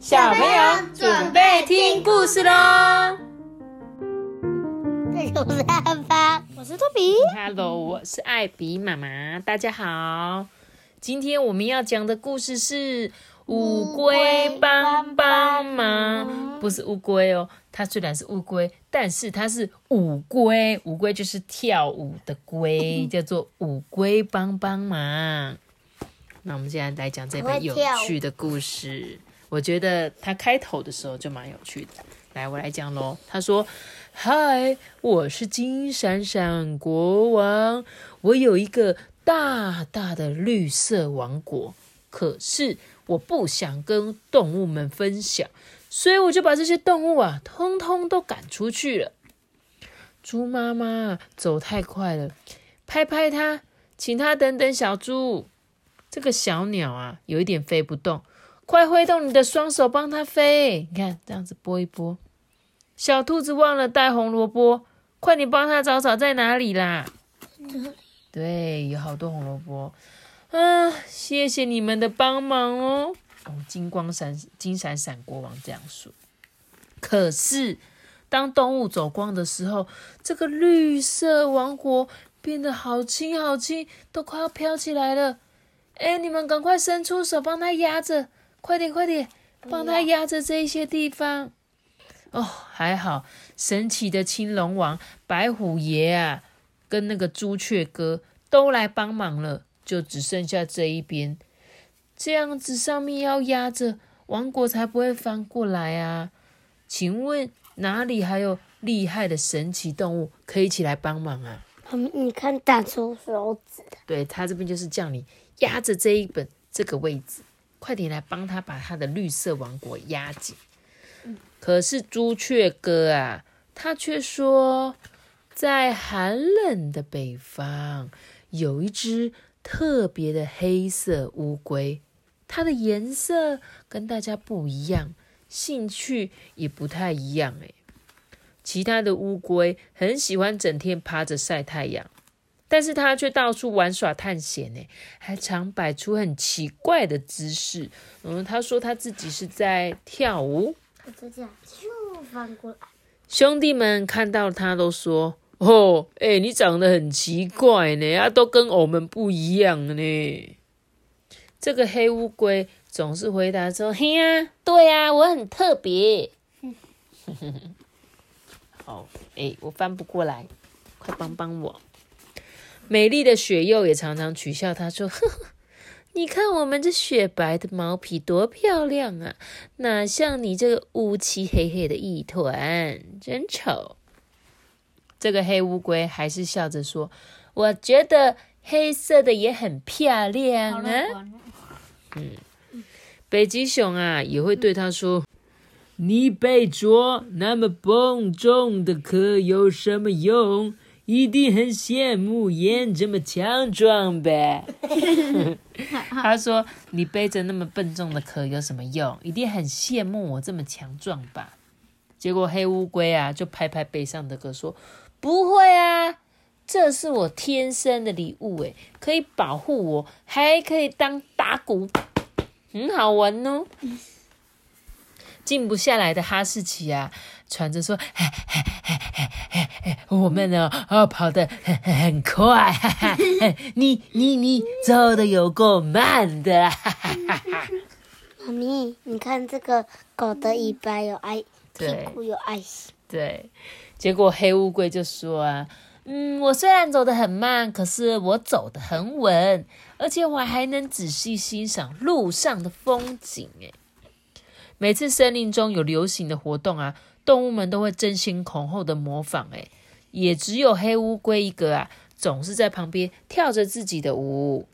小朋友准备听故事喽！我是阿发，我是托比。Hello，我是艾比妈妈，大家好。今天我们要讲的故事是《乌龟帮帮忙》，不是乌龟哦。它虽然是乌龟，但是它是舞龟。舞龟就是跳舞的龟，叫做舞龟帮帮忙。那我们现在来讲这本有趣的故事。我觉得它开头的时候就蛮有趣的。来，我来讲喽。他说：“嗨，我是金闪闪国王，我有一个大大的绿色王国，可是我不想跟动物们分享，所以我就把这些动物啊，通通都赶出去了。”猪妈妈走太快了，拍拍它，请它等等。小猪，这个小鸟啊，有一点飞不动。快挥动你的双手帮它飞！你看这样子拨一拨。小兔子忘了带红萝卜，快点帮它找找在哪里啦！对，有好多红萝卜。啊，谢谢你们的帮忙哦！哦，金光闪金闪闪国王这样说。可是，当动物走光的时候，这个绿色王国变得好轻好轻，都快要飘起来了。哎，你们赶快伸出手帮它压着！快点，快点，帮他压着这一些地方。哦，还好，神奇的青龙王、白虎爷啊，跟那个朱雀哥都来帮忙了，就只剩下这一边。这样子上面要压着，王国才不会翻过来啊。请问哪里还有厉害的神奇动物可以一起来帮忙啊？你看打出手指的，对他这边就是叫你压着这一本这个位置。快点来帮他把他的绿色王国压紧。可是朱雀哥啊，他却说，在寒冷的北方有一只特别的黑色乌龟，它的颜色跟大家不一样，兴趣也不太一样。诶，其他的乌龟很喜欢整天趴着晒太阳。但是他却到处玩耍探险呢，还常摆出很奇怪的姿势。嗯，他说他自己是在跳舞。他就这样就翻过来。兄弟们看到他都说：“哦，哎，你长得很奇怪呢，啊，都跟我们不一样呢。”这个黑乌龟总是回答说：“嘿呀，对呀，我很特别。”好，哎，我翻不过来，快帮帮我。美丽的雪鼬也常常取笑他说：“呵呵，你看我们这雪白的毛皮多漂亮啊，哪像你这个乌漆黑黑的一团，真丑。”这个黑乌龟还是笑着说：“我觉得黑色的也很漂亮啊。”嗯，北极熊啊也会对他说：“你背着那么笨重的壳有什么用？”一定很羡慕燕这么强壮呗。他说：“你背着那么笨重的壳有什么用？一定很羡慕我这么强壮吧？”结果黑乌龟啊，就拍拍背上的壳说：“不会啊，这是我天生的礼物，诶，可以保护我，还可以当打鼓，很好玩哦。”静不下来的哈士奇啊，喘着说：“ 我们呢，哦，跑得很很快，哈哈，你你你走的有够慢的。”妈咪，你看这个狗的尾巴有爱，屁股有爱心。对，结果黑乌龟就说啊：“嗯，我虽然走得很慢，可是我走得很稳，而且我还能仔细欣赏路上的风景。”哎。每次森林中有流行的活动啊，动物们都会争先恐后的模仿。诶，也只有黑乌龟一个啊，总是在旁边跳着自己的舞。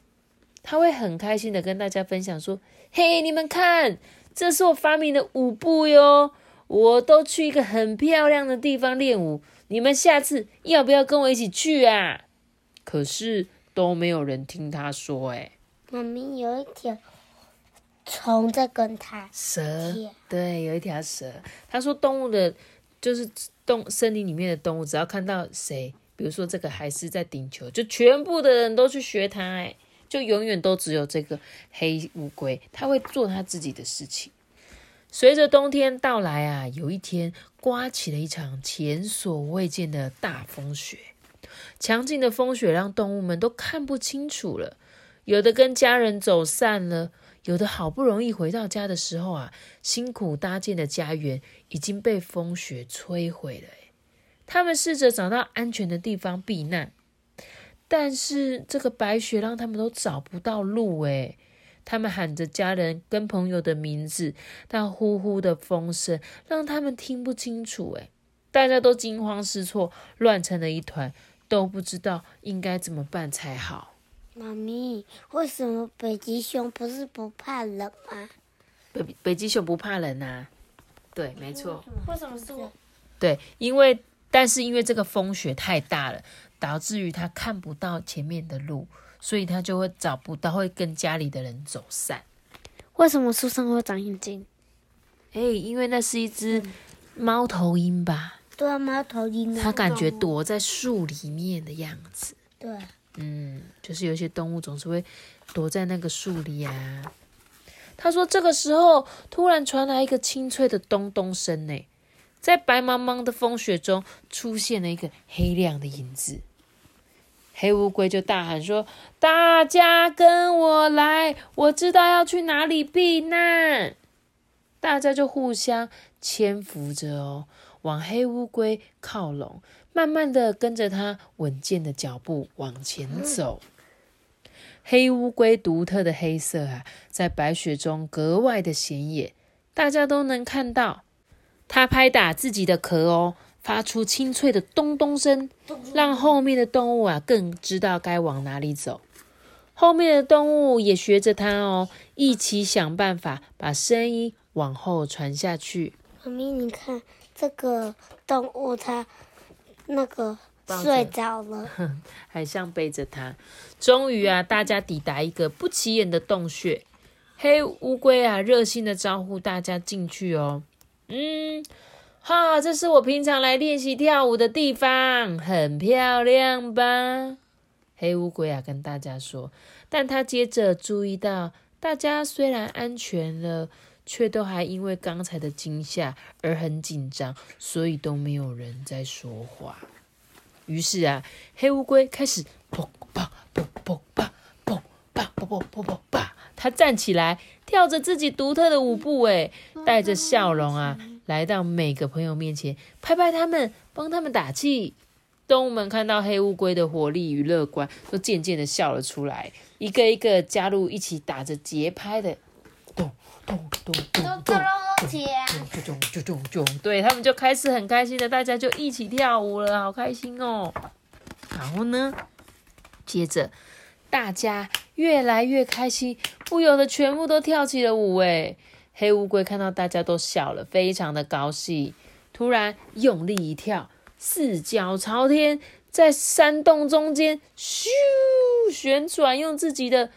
他会很开心的跟大家分享说：“嘿，你们看，这是我发明的舞步哟！我都去一个很漂亮的地方练舞，你们下次要不要跟我一起去啊？”可是都没有人听他说。诶，妈咪有一条。虫在跟它蛇，对，有一条蛇。他说，动物的，就是动森林里面的动物，只要看到谁，比如说这个还是在顶球，就全部的人都去学它，哎，就永远都只有这个黑乌龟，它会做它自己的事情。随着冬天到来啊，有一天刮起了一场前所未见的大风雪。强劲的风雪让动物们都看不清楚了，有的跟家人走散了，有的好不容易回到家的时候啊，辛苦搭建的家园已经被风雪摧毁了。他们试着找到安全的地方避难，但是这个白雪让他们都找不到路。诶，他们喊着家人跟朋友的名字，但呼呼的风声让他们听不清楚。诶，大家都惊慌失措，乱成了一团。都不知道应该怎么办才好。妈咪，为什么北极熊不是不怕冷吗？北北极熊不怕冷啊？对，没错。为什么是我？对，因为但是因为这个风雪太大了，导致于它看不到前面的路，所以它就会找不到，会跟家里的人走散。为什么树上会长眼睛？哎，因为那是一只猫头鹰吧。对啊，猫头鹰。它感觉躲在树里面的样子。对。嗯，就是有些动物总是会躲在那个树里啊。他说，这个时候突然传来一个清脆的咚咚声呢，在白茫茫的风雪中出现了一个黑亮的影子。黑乌龟就大喊说：“大家跟我来，我知道要去哪里避难。”大家就互相搀扶着哦。往黑乌龟靠拢，慢慢的跟着它稳健的脚步往前走。黑乌龟独特的黑色啊，在白雪中格外的显眼，大家都能看到。它拍打自己的壳哦，发出清脆的咚咚声，让后面的动物啊更知道该往哪里走。后面的动物也学着它哦，一起想办法把声音往后传下去。妈咪，你看。这个动物它那个睡着了，还像背着它。终于啊，大家抵达一个不起眼的洞穴。黑乌龟啊，热心的招呼大家进去哦。嗯，哈，这是我平常来练习跳舞的地方，很漂亮吧？黑乌龟啊，跟大家说。但他接着注意到，大家虽然安全了。却都还因为刚才的惊吓而很紧张，所以都没有人在说话。于是啊，黑乌龟开始砰砰砰砰砰砰砰砰砰砰砰，它站起来，跳着自己独特的舞步，哎，带着笑容啊，来到每个朋友面前，拍拍他们，帮他们打气。动物们看到黑乌龟的活力与乐观，都渐渐的笑了出来，一个一个加入一起打着节拍的咚。咚咚咚咚咚咚咚咚咚对他们就开始很开心的，大家就一起跳舞了，好开心哦。然后呢，接着大家越来越开心，不由得全部都跳起了舞。哎，黑乌龟看到大家都笑了，非常的高兴，突然用力一跳，四脚朝天，在山洞中间咻旋转，用自己的。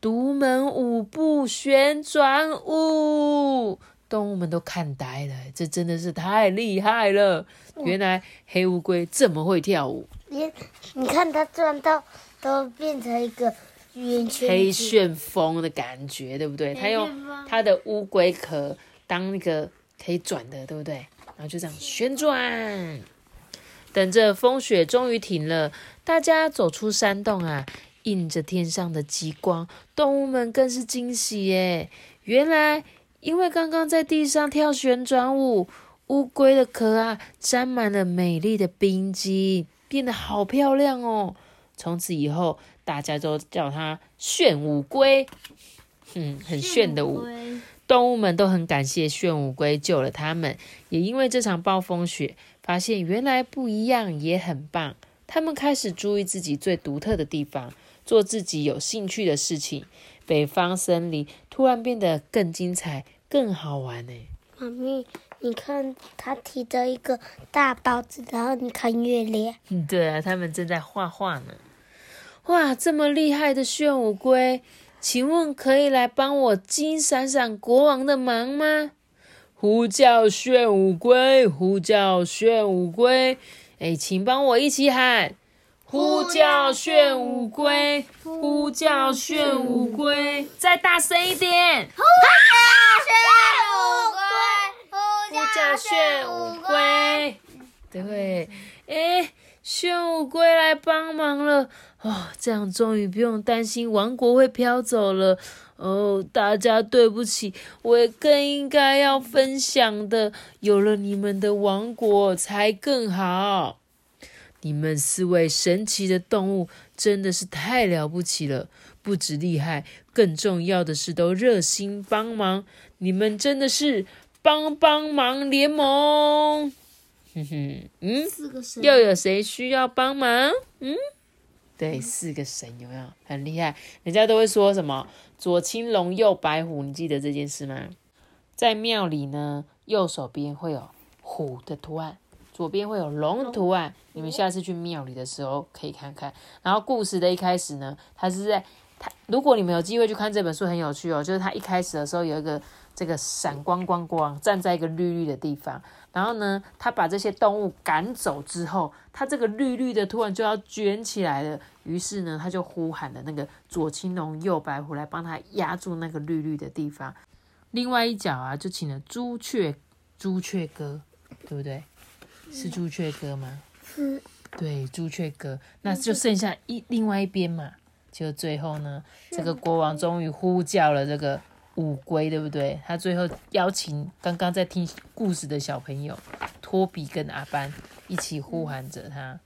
独门舞步旋转舞，动物们都看呆了，这真的是太厉害了！原来黑乌龟这么会跳舞。你你看它转到都变成一个圆圈，黑旋风的感觉，对不对？它用它的乌龟壳当那个可以转的，对不对？然后就这样旋转。等着风雪终于停了，大家走出山洞啊。映着天上的极光，动物们更是惊喜耶！原来，因为刚刚在地上跳旋转舞，乌龟的壳啊沾满了美丽的冰晶，变得好漂亮哦。从此以后，大家都叫它炫舞龟。嗯，很炫的舞，动物们都很感谢炫舞龟救了他们。也因为这场暴风雪，发现原来不一样也很棒。他们开始注意自己最独特的地方。做自己有兴趣的事情，北方森林突然变得更精彩、更好玩呢。妈咪，你看，他提着一个大包子，然后你看月亮。对啊，他们正在画画呢。哇，这么厉害的炫舞龟，请问可以来帮我金闪闪国王的忙吗？呼叫炫舞龟，呼叫炫舞龟，哎，请帮我一起喊。呼叫炫舞龟，呼叫炫舞龟，再大声一点！呼叫炫舞龟。呼叫炫舞龟。对，哎，炫舞龟来帮忙了哦，这样终于不用担心王国会飘走了。哦，大家对不起，我也更应该要分享的。有了你们的王国才更好。你们四位神奇的动物真的是太了不起了，不止厉害，更重要的是都热心帮忙。你们真的是帮帮忙联盟。哼哼，嗯，又有谁需要帮忙？嗯，对，四个神有没有很厉害？人家都会说什么？左青龙，右白虎，你记得这件事吗？在庙里呢，右手边会有虎的图案，左边会有龙图案。你们下次去庙里的时候可以看看。然后故事的一开始呢，它是在它，如果你们有机会去看这本书，很有趣哦。就是它一开始的时候有一个这个闪光光光，站在一个绿绿的地方。然后呢，他把这些动物赶走之后，他这个绿绿的突然就要卷起来了。于是呢，他就呼喊了那个左青龙右白虎来帮他压住那个绿绿的地方。另外一角啊，就请了朱雀，朱雀哥，对不对？是朱雀哥吗？是。对，朱雀哥，那就剩下一另外一边嘛。就最后呢，这个国王终于呼叫了这个。乌龟对不对？他最后邀请刚刚在听故事的小朋友托比跟阿班一起呼喊着他。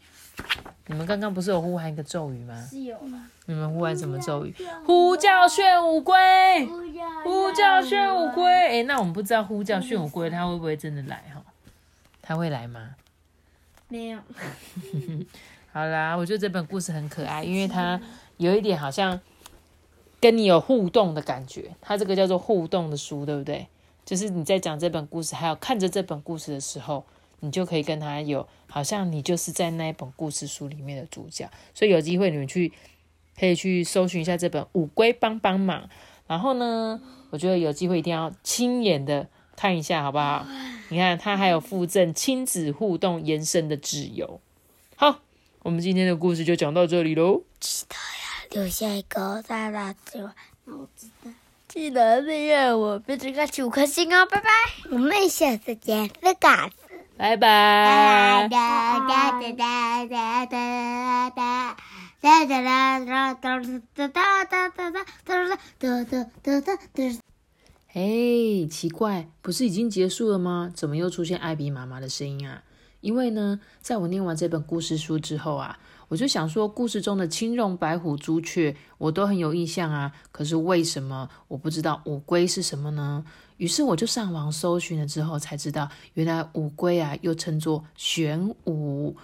你们刚刚不是有呼喊一个咒语吗？是有你们呼喊什么咒语？呼叫炫舞龟，呼叫炫舞龟。哎，那我们不知道呼叫炫舞龟它会不会真的来哈？他会来吗？没有。好啦，我觉得这本故事很可爱，因为它有一点好像。跟你有互动的感觉，它这个叫做互动的书，对不对？就是你在讲这本故事，还有看着这本故事的时候，你就可以跟他有，好像你就是在那一本故事书里面的主角。所以有机会你们去可以去搜寻一下这本《乌龟帮帮忙》，然后呢，我觉得有机会一定要亲眼的看一下，好不好？你看它还有附赠亲子互动延伸的自由。好，我们今天的故事就讲到这里喽。记得呀留下一个大大的脑子的，记得订阅我，别只看五颗星哦，拜拜，我们下次见，拜拜，拜拜。哎，奇怪，不是已经结束了吗？怎么又出现艾比妈妈的声音啊？因为呢，在我念完这本故事书之后啊。我就想说，故事中的青龙、白虎、朱雀，我都很有印象啊。可是为什么我不知道五龟是什么呢？于是我就上网搜寻了之后，才知道原来五龟啊，又称作玄武，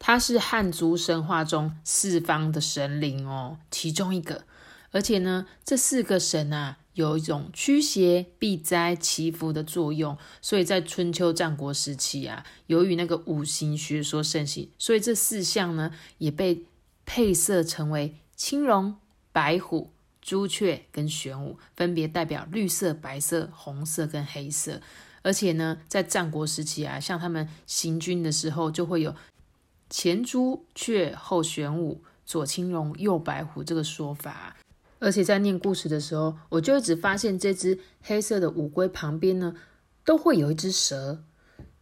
它是汉族神话中四方的神灵哦，其中一个。而且呢，这四个神啊。有一种驱邪避灾祈福的作用，所以在春秋战国时期啊，由于那个五行学说盛行，所以这四象呢也被配色成为青龙、白虎、朱雀跟玄武，分别代表绿色、白色、红色跟黑色。而且呢，在战国时期啊，像他们行军的时候，就会有前朱雀后玄武，左青龙右白虎这个说法。而且在念故事的时候，我就一直发现这只黑色的乌龟旁边呢，都会有一只蛇。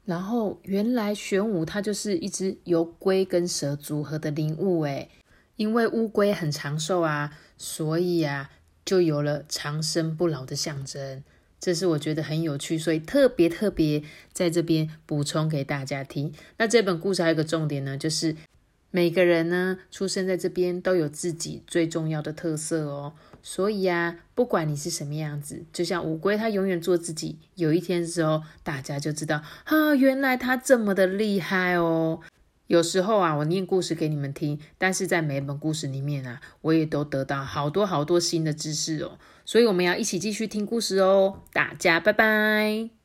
然后原来玄武它就是一只由龟跟蛇组合的灵物诶，因为乌龟很长寿啊，所以啊就有了长生不老的象征。这是我觉得很有趣，所以特别特别在这边补充给大家听。那这本故事还有一个重点呢，就是。每个人呢，出生在这边都有自己最重要的特色哦。所以啊，不管你是什么样子，就像乌龟，它永远做自己。有一天之后，大家就知道啊，原来它这么的厉害哦。有时候啊，我念故事给你们听，但是在每一本故事里面啊，我也都得到好多好多新的知识哦。所以我们要一起继续听故事哦。大家拜拜。